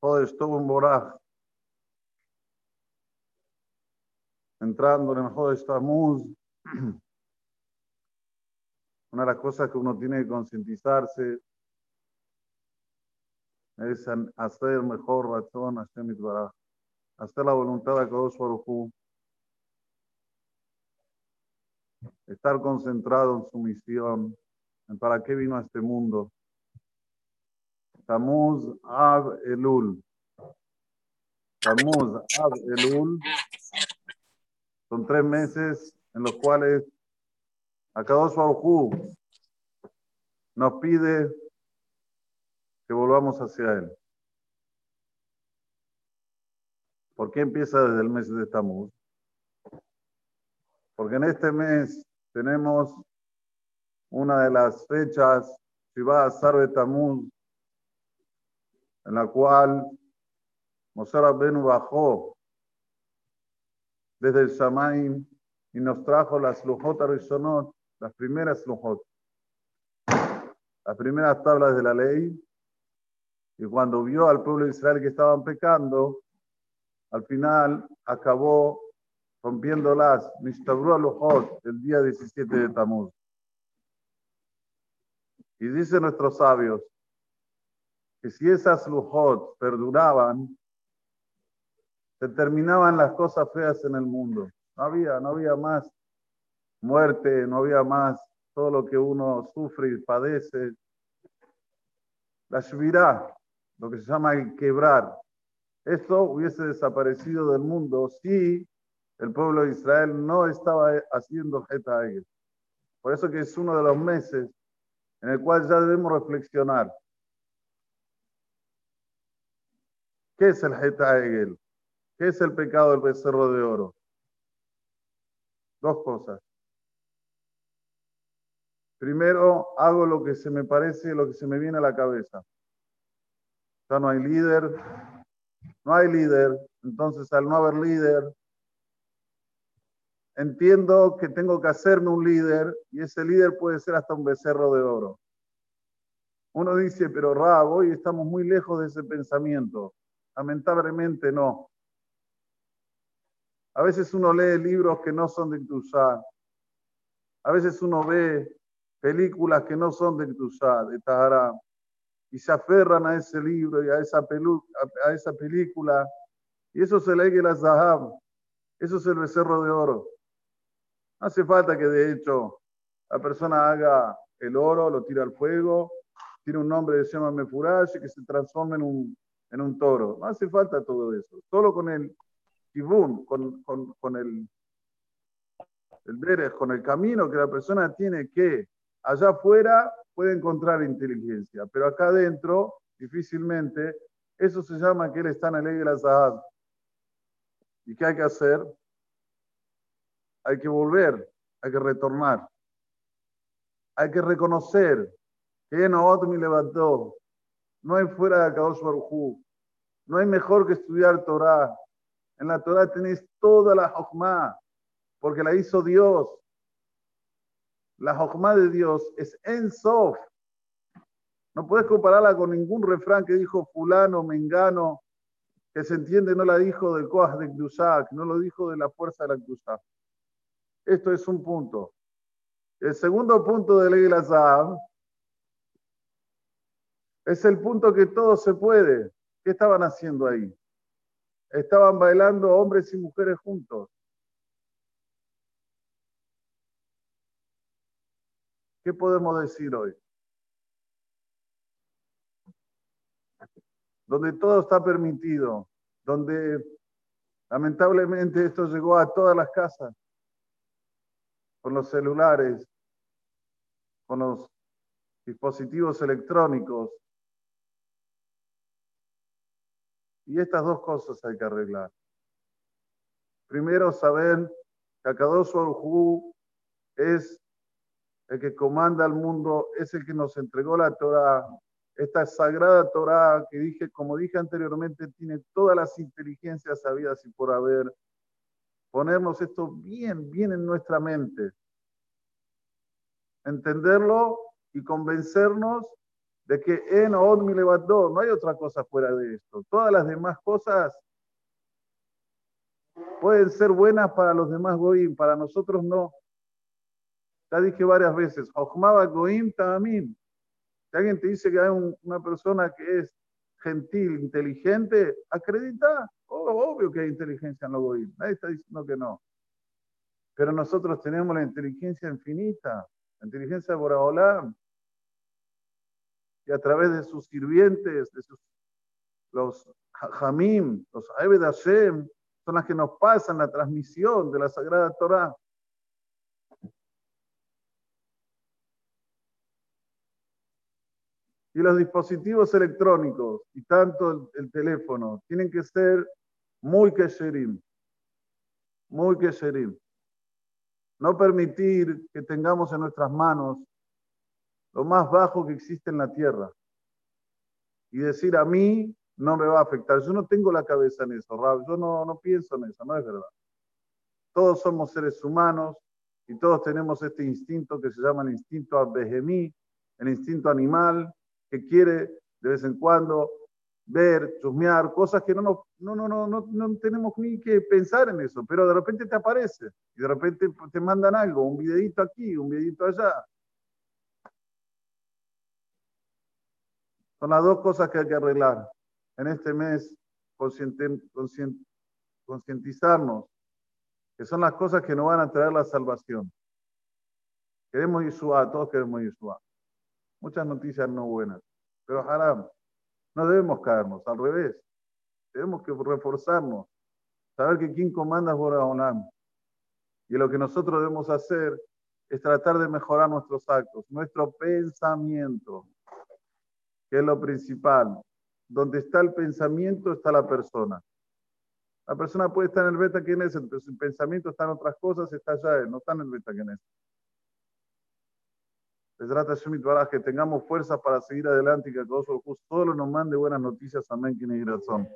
Jodesh Tobun Boraj, entrando en el Jodesh Tamuz, una de las cosas que uno tiene que concientizarse es hacer mejor razón a Hashem Baraj, hacer la voluntad de Kadosh estar concentrado en su misión, en para qué vino a este mundo. Tamuz Ab Elul. Tamuz Ab Elul. Son tres meses en los cuales Akadosh Baruj nos pide que volvamos hacia Él. ¿Por qué empieza desde el mes de Tamuz? Porque en este mes tenemos una de las fechas, Shiva Sarve Tamuz, en la cual Moshe Rabbenu bajó desde el Shamaim y nos trajo las Lujot Arishonot, las primeras Lujot, las primeras tablas de la ley. Y cuando vio al pueblo de Israel que estaban pecando, al final acabó rompiéndolas, Mishtabru Lujot, el día 17 de Tamuz. Y dicen nuestros sabios que si esas Lujot perduraban, se terminaban las cosas feas en el mundo. No había, no había más muerte, no había más todo lo que uno sufre y padece. La Shvirá, lo que se llama el quebrar, esto hubiese desaparecido del mundo si el pueblo de Israel no estaba haciendo Jeta Por eso que es uno de los meses en el cual ya debemos reflexionar. ¿Qué es el Jeta Egel? ¿Qué es el pecado del becerro de oro? Dos cosas. Primero, hago lo que se me parece, lo que se me viene a la cabeza. Ya no hay líder, no hay líder, entonces al no haber líder, entiendo que tengo que hacerme un líder y ese líder puede ser hasta un becerro de oro. Uno dice, pero Rab, hoy estamos muy lejos de ese pensamiento. Lamentablemente no. A veces uno lee libros que no son de Ktushá. A veces uno ve películas que no son de Ktushá, de Tahara, y se aferran a ese libro y a esa, a esa película. Y eso se lee que la Zahab. Eso es el becerro de oro. Hace falta que de hecho la persona haga el oro, lo tira al fuego, tiene un nombre de llama Mefurash que se transforme en un, en un toro. No hace falta todo eso. Solo con el kibun, con, con, con el, el con el camino que la persona tiene que allá afuera puede encontrar inteligencia, pero acá adentro difícilmente. Eso se llama que él está en la ley. ¿Y qué hay que hacer? hay que volver, hay que retornar. Hay que reconocer que Noot me levantó. No hay fuera de Akadosh Barujú. No hay mejor que estudiar Torah. En la Torah tenéis toda la Jochma, porque la hizo Dios. La Jochma de Dios es en Sof. No puedes compararla con ningún refrán que dijo fulano, mengano, que se entiende no la dijo del Koach de Kdushak, no lo dijo de la fuerza de la Kdushak. Esto es un punto. El segundo punto de Azab es el punto que todo se puede. ¿Qué estaban haciendo ahí? Estaban bailando hombres y mujeres juntos. ¿Qué podemos decir hoy? Donde todo está permitido, donde lamentablemente esto llegó a todas las casas con los celulares, con los dispositivos electrónicos. Y estas dos cosas hay que arreglar. Primero, saber que Akadosh Hu es el que comanda el mundo, es el que nos entregó la Torah, esta sagrada Torah que dije, como dije anteriormente, tiene todas las inteligencias sabidas y por haber, ponernos esto bien, bien en nuestra mente. Entenderlo y convencernos de que en od mi no hay otra cosa fuera de esto. Todas las demás cosas pueden ser buenas para los demás goim, para nosotros no. Ya dije varias veces, goim tamim. Si alguien te dice que hay una persona que es gentil, inteligente, acredita. Oh, obvio que hay inteligencia en los goim. Nadie está diciendo que no. Pero nosotros tenemos la inteligencia infinita, la inteligencia de Boraholam y a través de sus sirvientes, de sus, los Hamim, los Aebed Hashem, son las que nos pasan la transmisión de la Sagrada Torah. Y los dispositivos electrónicos, y tanto el, teléfono, tienen que ser muy kesherim, muy kesherim. No permitir que tengamos en nuestras manos lo más bajo que existe en la tierra. Y decir, a mí no me va a afectar. Yo no tengo la cabeza en eso, Rab. Yo no, no pienso en eso, no es verdad. Todos somos seres humanos y todos tenemos este instinto que se llama el instinto abehemí, el instinto animal, que quiere de vez en cuando ver, chusmear, cosas que no, no, no, no, no, no tenemos ni que pensar en eso, pero de repente te aparece y de repente te mandan algo, un videito aquí, un videito allá, Son las dos cosas que hay que arreglar en este mes, concientizarnos, que son las cosas que nos van a traer la salvación. Queremos Yeshua, todos queremos Yeshua. Muchas noticias no buenas, pero haram, no debemos caernos, al revés. Tenemos que reforzarnos, saber que quien comanda es Boraholam. Y lo que nosotros debemos hacer es tratar de mejorar nuestros actos, nuestro pensamiento que es lo principal. Donde está el pensamiento está la persona. La persona puede estar en el beta que es, pero su pensamiento está en otras cosas, está allá, no está en el beta que es. Les trata que tengamos fuerza para seguir adelante y que todos, todos nos mande buenas noticias. Amén, quienes son.